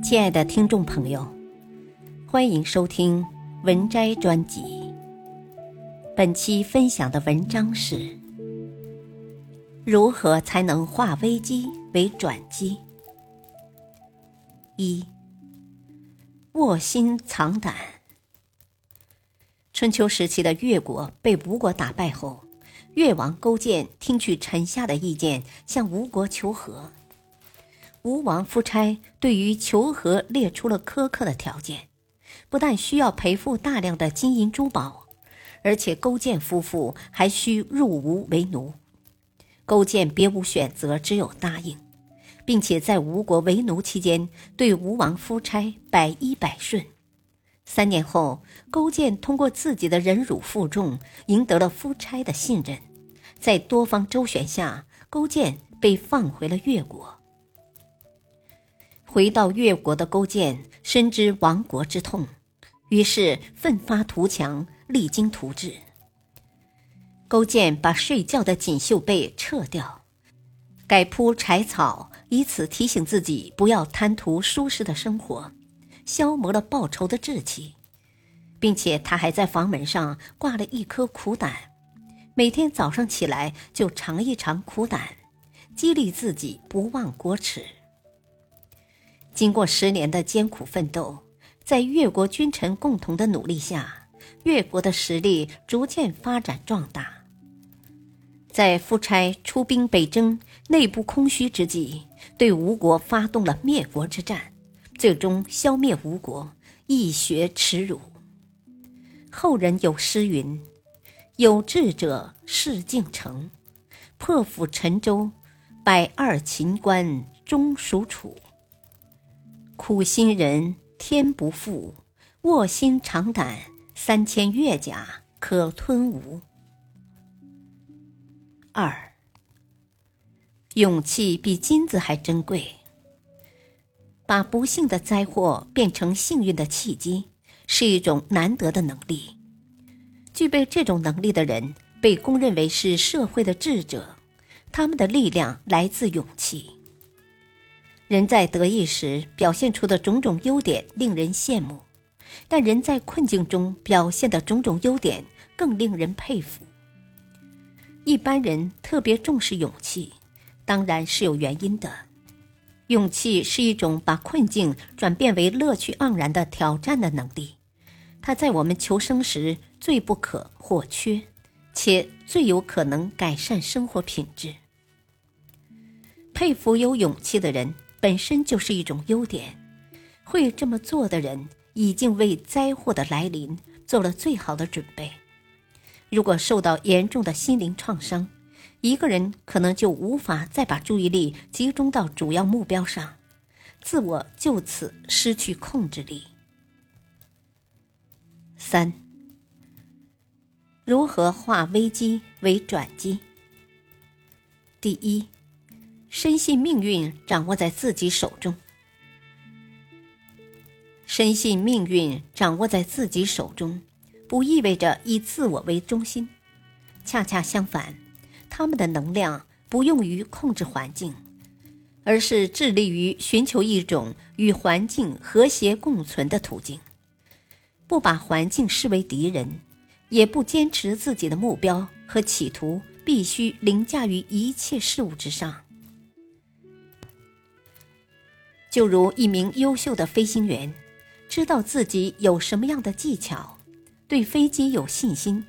亲爱的听众朋友，欢迎收听文摘专辑。本期分享的文章是：如何才能化危机为转机？一、卧薪尝胆。春秋时期的越国被吴国打败后，越王勾践听取臣下的意见，向吴国求和。吴王夫差对于求和列出了苛刻的条件，不但需要赔付大量的金银珠宝，而且勾践夫妇还需入吴为奴。勾践别无选择，只有答应，并且在吴国为奴期间，对吴王夫差百依百顺。三年后，勾践通过自己的忍辱负重，赢得了夫差的信任，在多方周旋下，勾践被放回了越国。回到越国的勾践深知亡国之痛，于是奋发图强，励精图治。勾践把睡觉的锦绣被撤掉，改铺柴草，以此提醒自己不要贪图舒适的生活，消磨了报仇的志气，并且他还在房门上挂了一颗苦胆，每天早上起来就尝一尝苦胆，激励自己不忘国耻。经过十年的艰苦奋斗，在越国君臣共同的努力下，越国的实力逐渐发展壮大。在夫差出兵北征、内部空虚之际，对吴国发动了灭国之战，最终消灭吴国，一雪耻辱。后人有诗云：“有志者事竟成，破釜沉舟，百二秦关终属楚。”苦心人天不负，卧薪尝胆，三千越甲可吞吴。二，勇气比金子还珍贵。把不幸的灾祸变成幸运的契机，是一种难得的能力。具备这种能力的人，被公认为是社会的智者。他们的力量来自勇气。人在得意时表现出的种种优点令人羡慕，但人在困境中表现的种种优点更令人佩服。一般人特别重视勇气，当然是有原因的。勇气是一种把困境转变为乐趣盎然的挑战的能力，它在我们求生时最不可或缺，且最有可能改善生活品质。佩服有勇气的人。本身就是一种优点，会这么做的人已经为灾祸的来临做了最好的准备。如果受到严重的心灵创伤，一个人可能就无法再把注意力集中到主要目标上，自我就此失去控制力。三，如何化危机为转机？第一。深信命运掌握在自己手中，深信命运掌握在自己手中，不意味着以自我为中心，恰恰相反，他们的能量不用于控制环境，而是致力于寻求一种与环境和谐共存的途径，不把环境视为敌人，也不坚持自己的目标和企图必须凌驾于一切事物之上。就如一名优秀的飞行员，知道自己有什么样的技巧，对飞机有信心，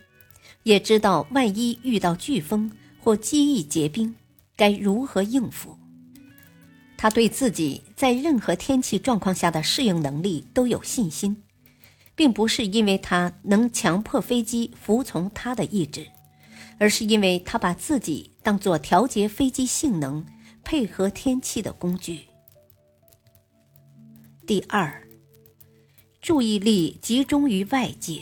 也知道万一遇到飓风或机翼结冰，该如何应付。他对自己在任何天气状况下的适应能力都有信心，并不是因为他能强迫飞机服从他的意志，而是因为他把自己当做调节飞机性能、配合天气的工具。第二，注意力集中于外界。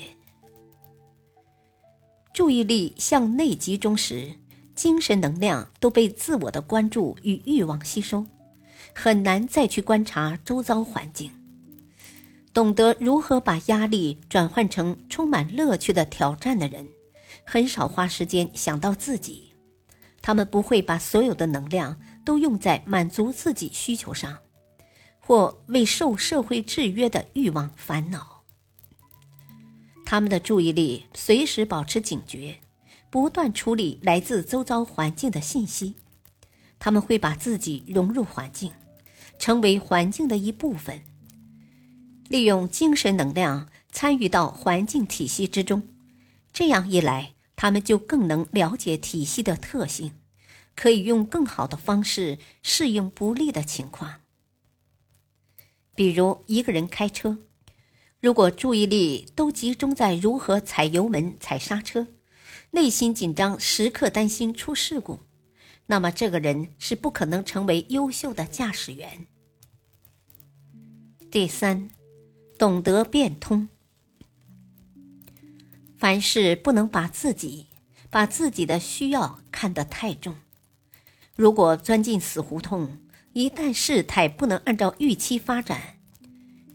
注意力向内集中时，精神能量都被自我的关注与欲望吸收，很难再去观察周遭环境。懂得如何把压力转换成充满乐趣的挑战的人，很少花时间想到自己。他们不会把所有的能量都用在满足自己需求上。或为受社会制约的欲望烦恼。他们的注意力随时保持警觉，不断处理来自周遭环境的信息。他们会把自己融入环境，成为环境的一部分，利用精神能量参与到环境体系之中。这样一来，他们就更能了解体系的特性，可以用更好的方式适应不利的情况。比如，一个人开车。如果注意力都集中在如何踩油门、踩刹车，内心紧张，时刻担心出事故，那么这个人是不可能成为优秀的驾驶员。第三，懂得变通。凡事不能把自己、把自己的需要看得太重。如果钻进死胡同，一旦事态不能按照预期发展，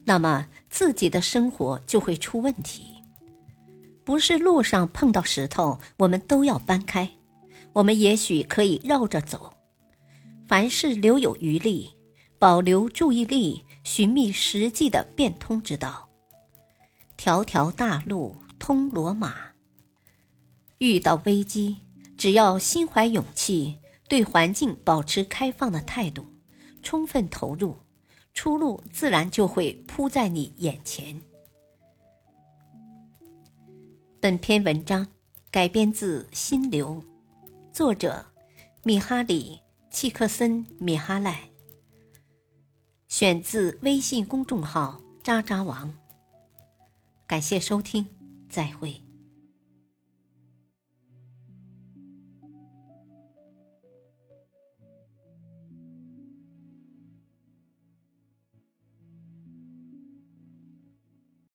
那么。自己的生活就会出问题，不是路上碰到石头，我们都要搬开。我们也许可以绕着走。凡事留有余力，保留注意力，寻觅实际的变通之道。条条大路通罗马。遇到危机，只要心怀勇气，对环境保持开放的态度，充分投入。出路自然就会铺在你眼前。本篇文章改编自《心流》，作者米哈里·契克森·米哈赖，选自微信公众号“渣渣王”。感谢收听，再会。